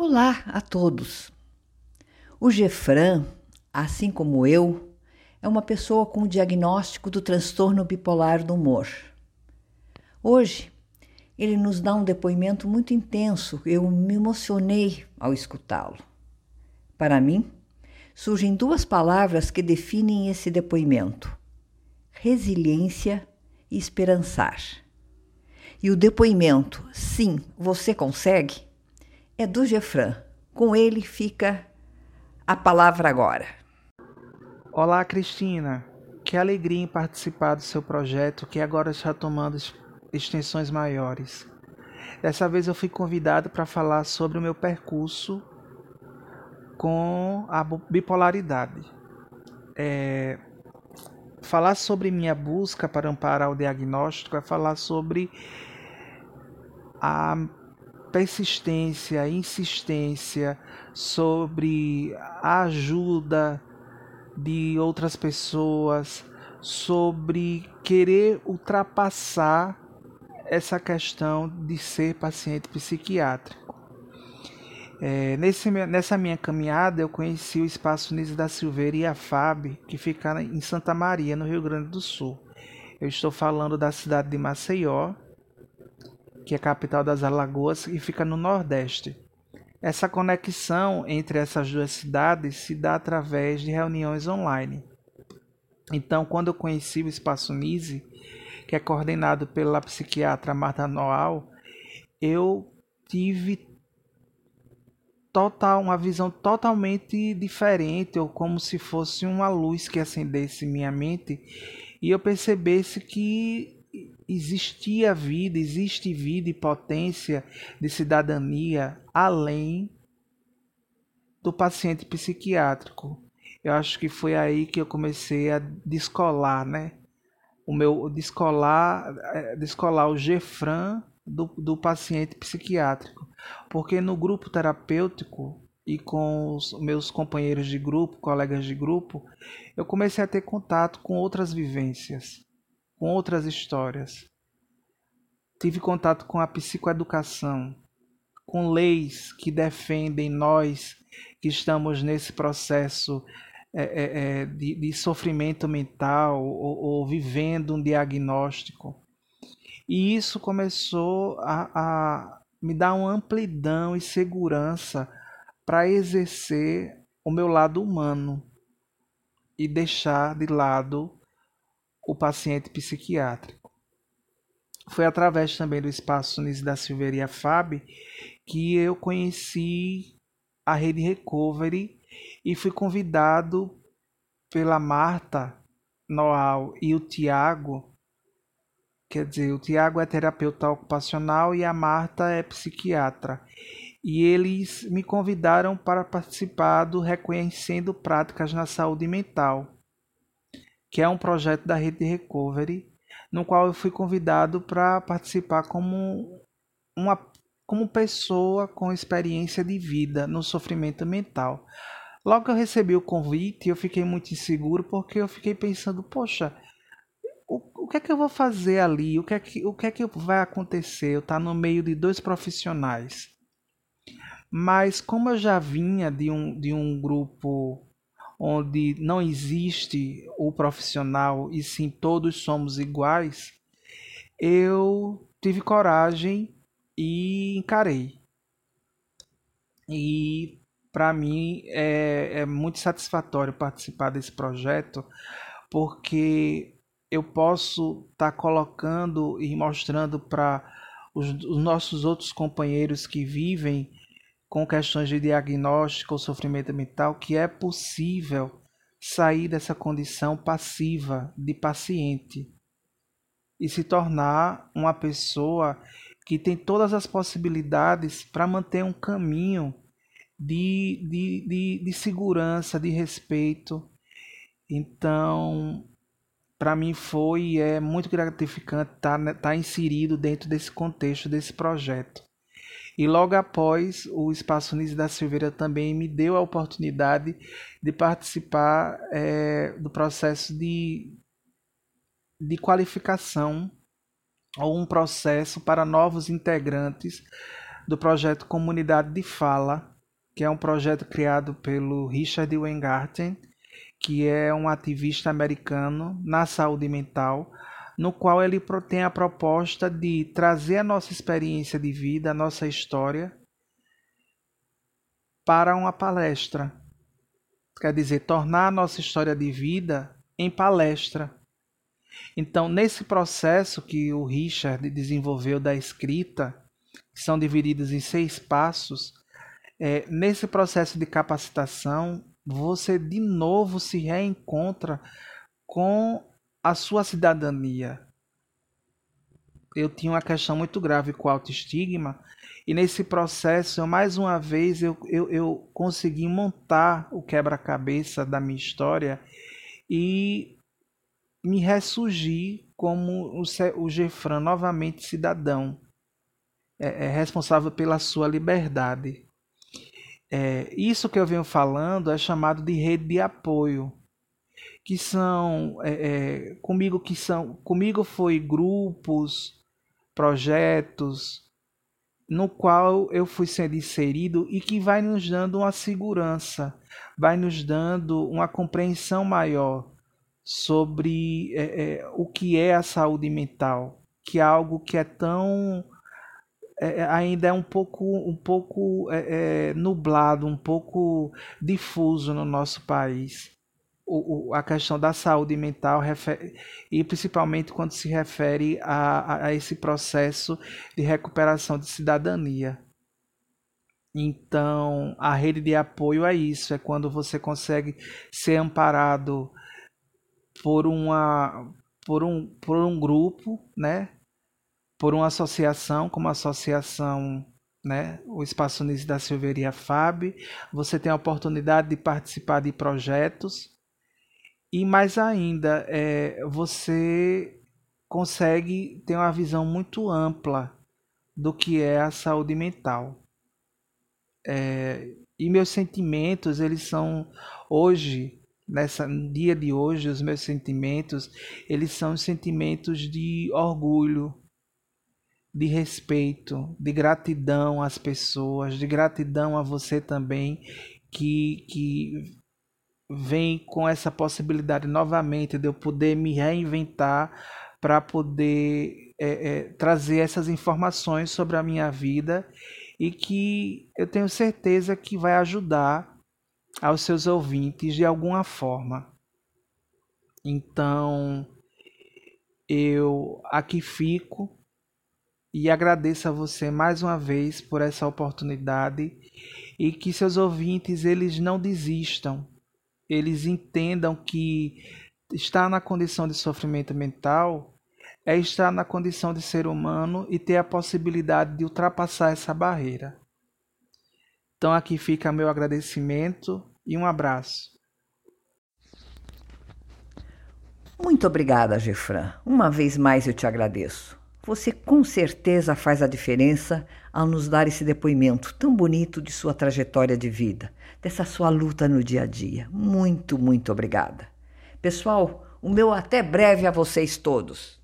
Olá a todos! O Gefran, assim como eu, é uma pessoa com o diagnóstico do transtorno bipolar do humor. Hoje, ele nos dá um depoimento muito intenso, eu me emocionei ao escutá-lo. Para mim, surgem duas palavras que definem esse depoimento: resiliência e esperançar. E o depoimento, sim, você consegue, é do Gefran. Com ele fica a palavra agora. Olá, Cristina. Que alegria em participar do seu projeto que agora está tomando extensões maiores. Dessa vez eu fui convidado para falar sobre o meu percurso com a bipolaridade. É, falar sobre minha busca para amparar o diagnóstico é falar sobre a persistência, insistência, sobre a ajuda de outras pessoas, sobre querer ultrapassar essa questão de ser paciente psiquiátrico. É, nesse, nessa minha caminhada, eu conheci o Espaço Nise da Silveira e a FAB, que fica em Santa Maria, no Rio Grande do Sul. Eu estou falando da cidade de Maceió, que é a capital das Alagoas e fica no Nordeste. Essa conexão entre essas duas cidades se dá através de reuniões online. Então, quando eu conheci o Espaço Nise, que é coordenado pela psiquiatra Marta Noal, eu tive total uma visão totalmente diferente, ou como se fosse uma luz que acendesse minha mente e eu percebesse que existia vida, existe vida e potência de cidadania além do paciente psiquiátrico. Eu acho que foi aí que eu comecei a descolar, né? O meu descolar, é, descolar o Gefran do, do paciente psiquiátrico. Porque no grupo terapêutico e com os meus companheiros de grupo, colegas de grupo, eu comecei a ter contato com outras vivências com outras histórias. Tive contato com a psicoeducação, com leis que defendem nós que estamos nesse processo é, é, é, de, de, sofrimento mental ou, ou, vivendo um diagnóstico. E isso começou a, a me dar uma amplidão e segurança para exercer o meu lado humano e deixar de lado o paciente psiquiátrico. Foi através também do Espaço Nunes da Silveira FAB que eu conheci a rede Recovery e fui convidado pela Marta Noal e o Tiago. Quer dizer, o Tiago é terapeuta ocupacional e a Marta é psiquiatra. E eles me convidaram para participar do Reconhecendo Práticas na Saúde Mental que é um projeto da rede de recovery, no qual eu fui convidado para participar como uma como pessoa com experiência de vida no sofrimento mental. Logo que eu recebi o convite, eu fiquei muito inseguro porque eu fiquei pensando, poxa, o, o que é que eu vou fazer ali? O que é que, o que, é que vai acontecer? Eu estar tá no meio de dois profissionais. Mas como eu já vinha de um, de um grupo onde não existe o profissional e sim todos somos iguais, eu tive coragem e encarei. E para mim é, é muito satisfatório participar desse projeto, porque eu posso estar tá colocando e mostrando para os, os, nossos outros companheiros que vivem com questões de diagnóstico ou sofrimento mental que é possível sair dessa condição passiva de paciente e se tornar uma pessoa que tem todas as possibilidades para manter um caminho de, de, de, de segurança, de respeito. Então, para mim foi e é muito gratificante estar tá, tá inserido dentro desse contexto, desse projeto. E logo após, o Espaço Nise da Silveira também me deu a oportunidade de participar é, do processo de, de qualificação ou um processo para novos integrantes do projeto Comunidade de Fala, que é um projeto criado pelo Richard Weingarten, que é um ativista americano na saúde mental, no qual ele tem a proposta de trazer a nossa experiência de vida, a nossa história, para uma palestra. Quer dizer, tornar a nossa história de vida em palestra. Então, nesse processo que o Richard desenvolveu da escrita, que são divididos em seis passos, é, nesse processo de capacitação, você de novo se reencontra com a sua cidadania. Eu tinha uma questão muito grave com autoestigma e nesse processo, eu, mais uma vez, eu, eu, eu consegui montar o quebra-cabeça da minha história e me ressurgir como o, o Gefran, novamente cidadão, é, é responsável pela sua liberdade. É, isso que eu venho falando é chamado de rede de apoio, que são é, é, comigo que são comigo foi grupos, projetos no qual eu fui sendo inserido e que vai nos dando uma segurança, vai nos dando uma compreensão maior sobre é, é, o que é a saúde mental, que é algo que é tão é, é, ainda é um pouco, um pouco nublado, um pouco difuso no nosso país. O, o, a questão da saúde mental e principalmente quando se refere a, a esse processo de recuperação de cidadania. Então, a rede de apoio é isso, é quando você consegue ser amparado por uma por um, por um grupo, né, por uma associação, como a associação né, o Espaço Unis da Silveria FAB, você tem a oportunidade de participar de projetos e mais ainda, é, você consegue ter uma visão muito ampla do que é a saúde mental. É, e meus sentimentos, eles são hoje, nessa dia de hoje, os meus sentimentos, eles são sentimentos de orgulho, de respeito, de gratidão às pessoas, de gratidão a você também que, que vem com essa possibilidade novamente de eu poder me reinventar para poder é, é, trazer essas informações sobre a minha vida e que eu tenho certeza que vai ajudar aos seus ouvintes de alguma forma. Então, eu aqui fico e agradeço a você mais uma vez por essa oportunidade e que seus ouvintes eles não desistam, eles entendam que estar na condição de sofrimento mental é estar na condição de ser humano e ter a possibilidade de ultrapassar essa barreira. Então aqui fica meu agradecimento e um abraço. Muito obrigada, Gefran. Uma vez mais eu te agradeço. Você com certeza faz a diferença ao nos dar esse depoimento tão bonito de sua trajetória de vida, dessa sua luta no dia a dia. Muito, muito obrigada. Pessoal, o meu até breve a vocês todos.